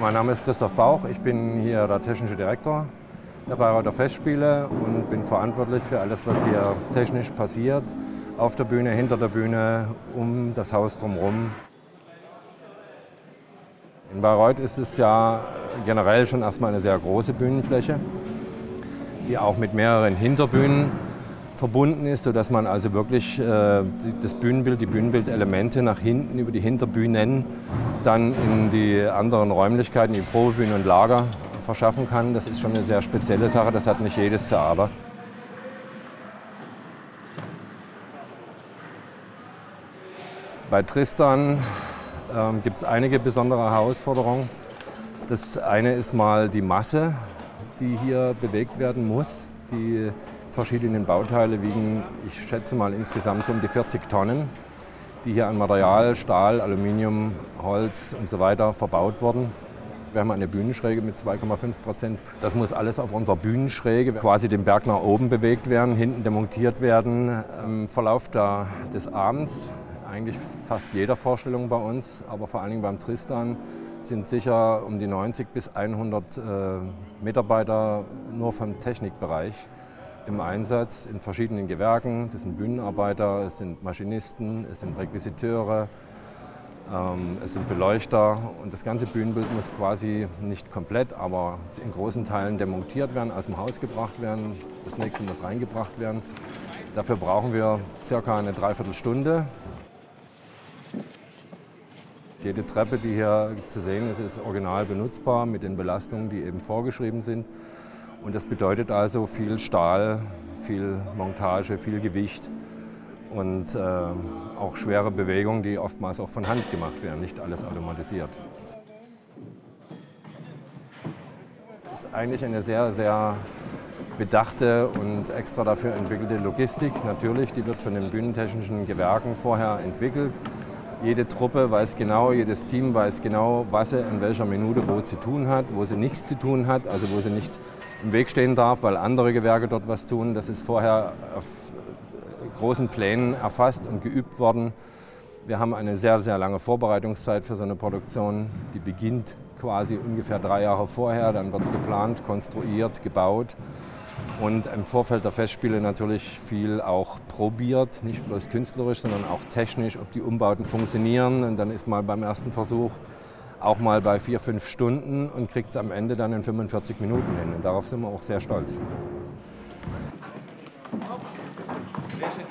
Mein Name ist Christoph Bauch, ich bin hier der technische Direktor der Bayreuther Festspiele und bin verantwortlich für alles, was hier technisch passiert, auf der Bühne, hinter der Bühne, um das Haus drumherum. In Bayreuth ist es ja generell schon erstmal eine sehr große Bühnenfläche, die auch mit mehreren Hinterbühnen verbunden ist, sodass man also wirklich äh, das Bühnenbild, die Bühnenbildelemente nach hinten über die Hinterbühnen dann in die anderen Räumlichkeiten, die Probebühnen und Lager verschaffen kann. Das ist schon eine sehr spezielle Sache, das hat nicht jedes Theater. Bei Tristan ähm, gibt es einige besondere Herausforderungen. Das eine ist mal die Masse, die hier bewegt werden muss. Die verschiedenen Bauteile wiegen, ich schätze mal insgesamt um die 40 Tonnen, die hier an Material, Stahl, Aluminium, Holz und so weiter verbaut wurden. Wir haben eine Bühnenschräge mit 2,5 Prozent. Das muss alles auf unserer Bühnenschräge quasi den Berg nach oben bewegt werden, hinten demontiert werden. Im Verlauf des Abends, eigentlich fast jeder Vorstellung bei uns, aber vor allen Dingen beim Tristan, sind sicher um die 90 bis 100 äh, Mitarbeiter nur vom Technikbereich im Einsatz in verschiedenen Gewerken. Das sind Bühnenarbeiter, es sind Maschinisten, es sind Requisiteure, ähm, es sind Beleuchter und das ganze Bühnenbild muss quasi nicht komplett, aber in großen Teilen demontiert werden, aus dem Haus gebracht werden, das nächste muss reingebracht werden. Dafür brauchen wir circa eine Dreiviertelstunde. Jede Treppe, die hier zu sehen ist, ist original benutzbar mit den Belastungen, die eben vorgeschrieben sind. Und das bedeutet also viel Stahl, viel Montage, viel Gewicht und äh, auch schwere Bewegungen, die oftmals auch von Hand gemacht werden, nicht alles automatisiert. Es ist eigentlich eine sehr, sehr bedachte und extra dafür entwickelte Logistik. Natürlich, die wird von den bühnentechnischen Gewerken vorher entwickelt. Jede Truppe weiß genau, jedes Team weiß genau, was sie in welcher Minute wo zu tun hat, wo sie nichts zu tun hat, also wo sie nicht im Weg stehen darf, weil andere Gewerke dort was tun. Das ist vorher auf großen Plänen erfasst und geübt worden. Wir haben eine sehr, sehr lange Vorbereitungszeit für so eine Produktion. Die beginnt quasi ungefähr drei Jahre vorher. Dann wird geplant, konstruiert, gebaut und im Vorfeld der Festspiele natürlich viel auch probiert, nicht bloß künstlerisch, sondern auch technisch, ob die Umbauten funktionieren. Und dann ist mal beim ersten Versuch auch mal bei vier, fünf Stunden und kriegt es am Ende dann in 45 Minuten hin. Und darauf sind wir auch sehr stolz. Sehr schön,